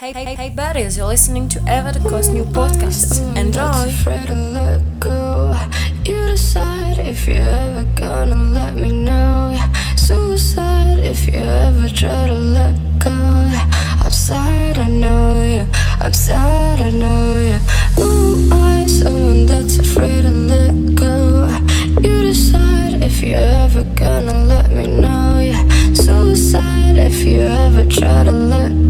Hey, hey, hey, buddies, you're listening to Eva De Costes new podcast. Enjoy! Afraid to let go. You decide if you're ever gonna let me know. Suicide if you ever try to let go. I'm sad, I know you. I'm sad, I know you. Ooh, I, someone that's afraid to let go. You decide if you're ever gonna let me know. Yeah. Suicide if you ever try to let go.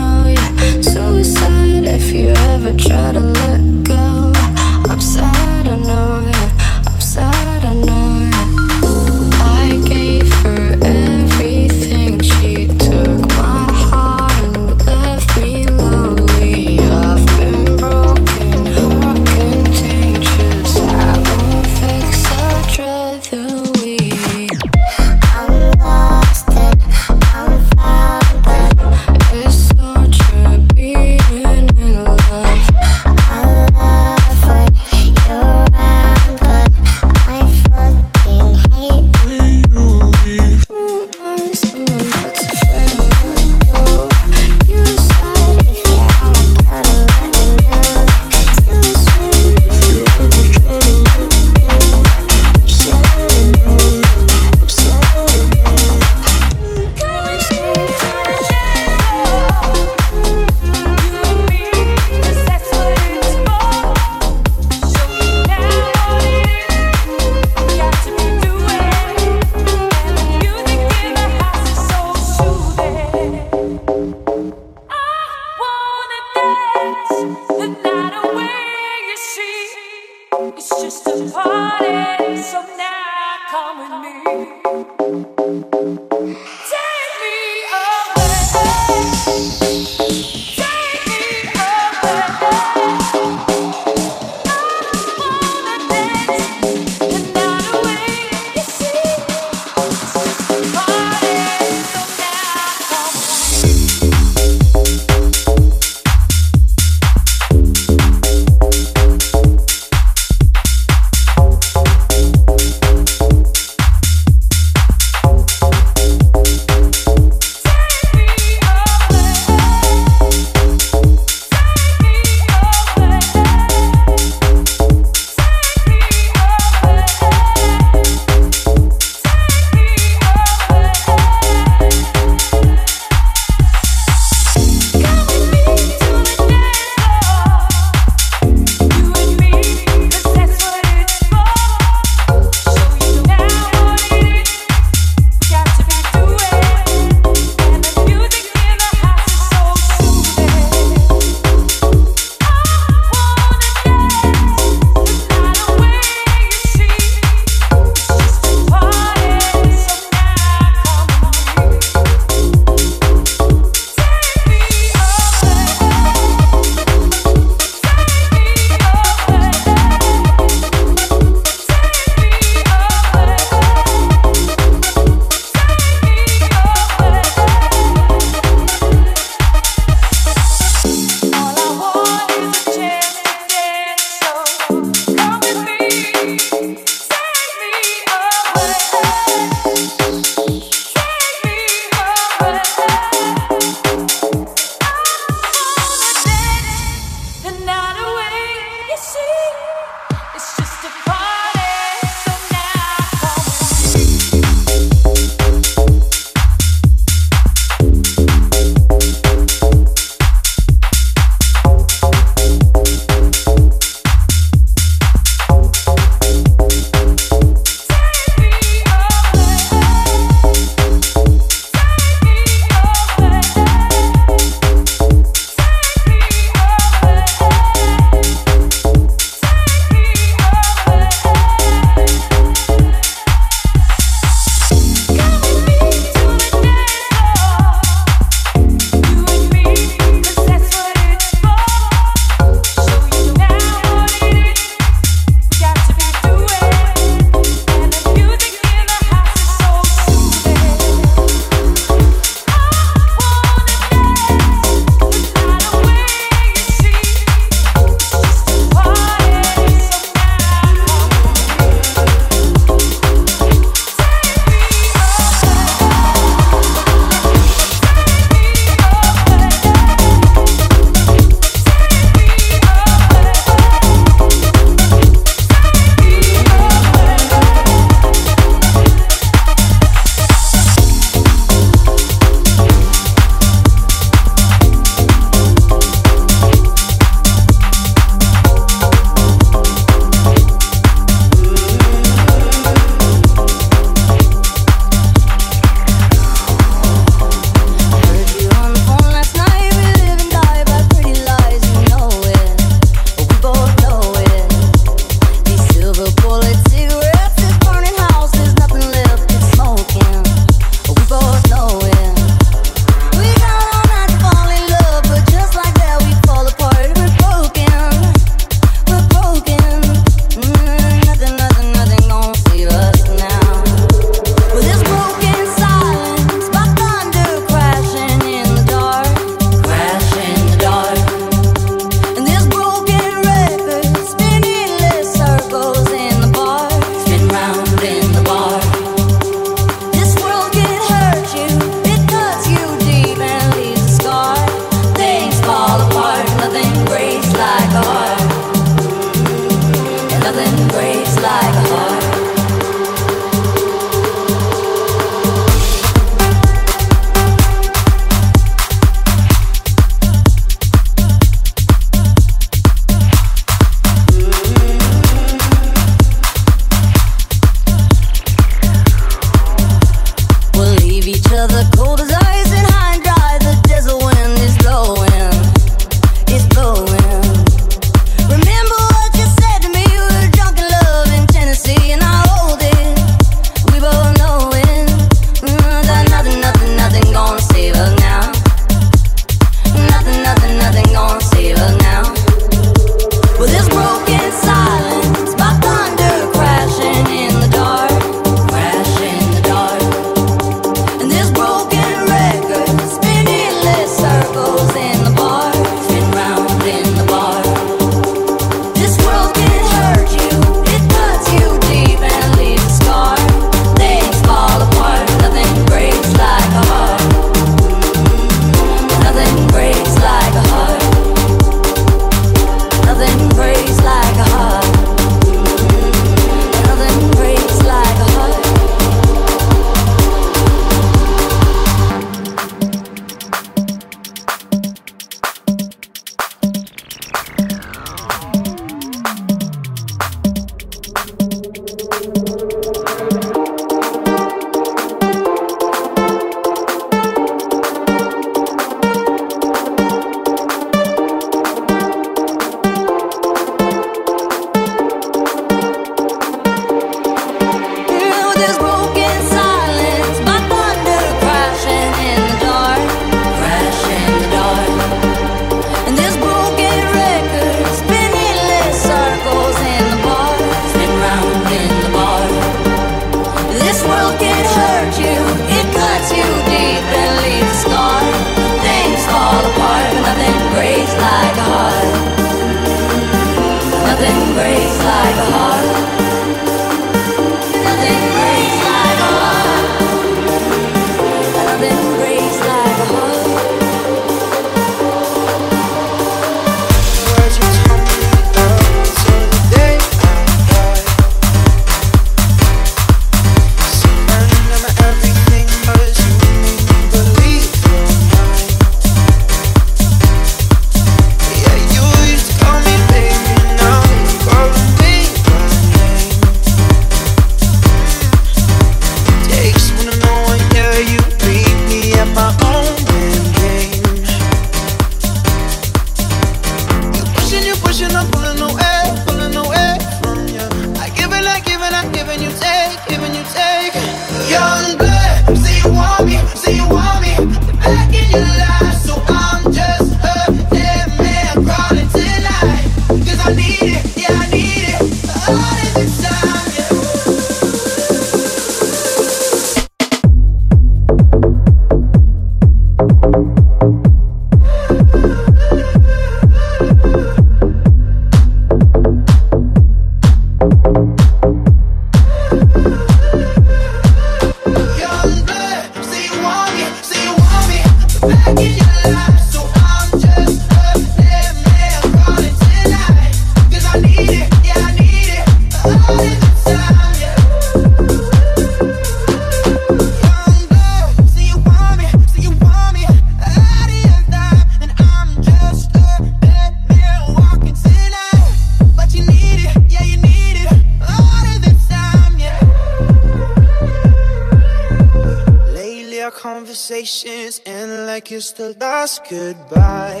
Conversations end like it's the last goodbye.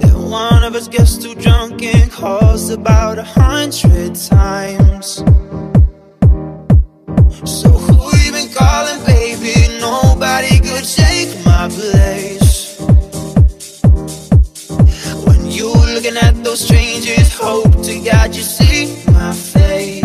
Then one of us gets too drunk and calls about a hundred times. So who you been calling, baby? Nobody could take my place. When you looking at those strangers, hope to God you see my face.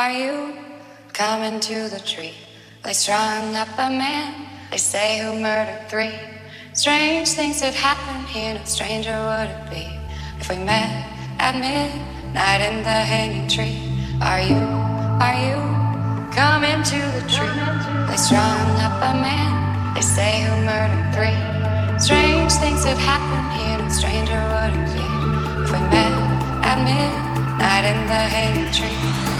Are you, coming to the tree? They strung up a man, they say who murdered three. Strange things have happened here, no stranger would it be if we met at midnight in the hanging tree. Are you, are you coming to the tree? They strung up a man, they say who murdered three. Strange things have happened here, no stranger would it be if we met at midnight in the hanging tree,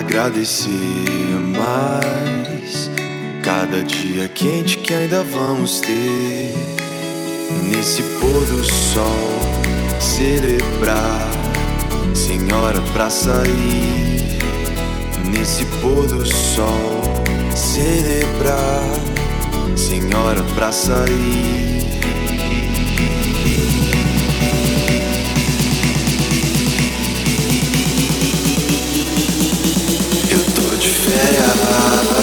agradecer mais cada dia quente que ainda vamos ter. Nesse pôr do sol, celebrar, Senhora, pra sair. Nesse pôr do sol, celebrar, Senhora, pra sair. esperava.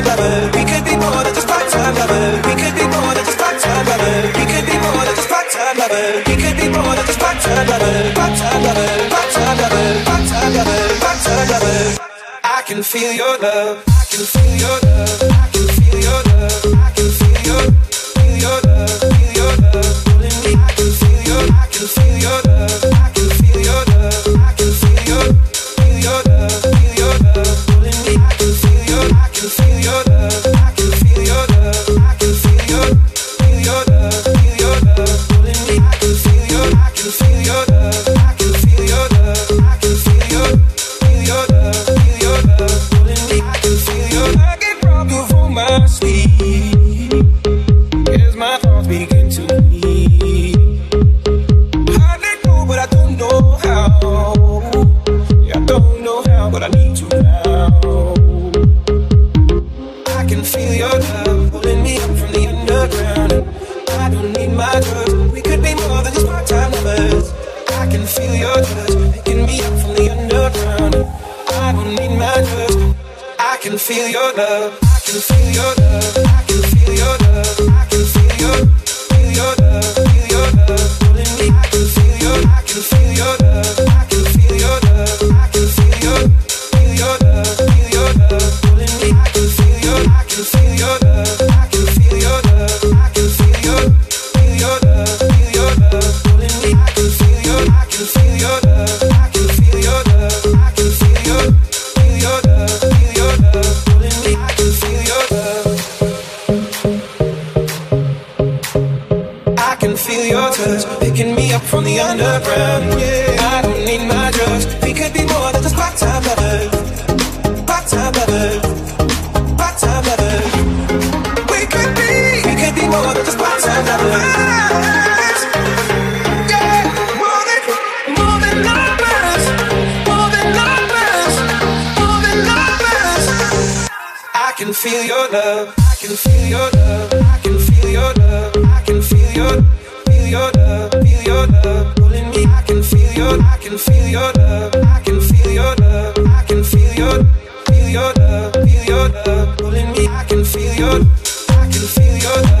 We could be more than just part-time lover. We could be more than just part-time lover. We could be more than just part-time lover. We could be more than just I can feel your love. I can feel your love. need my girl. We could be more than just part-time lovers. I can feel your touch, picking me up from the underground. I don't need my touch. I can feel your love. I can feel your love. Your, I can feel your love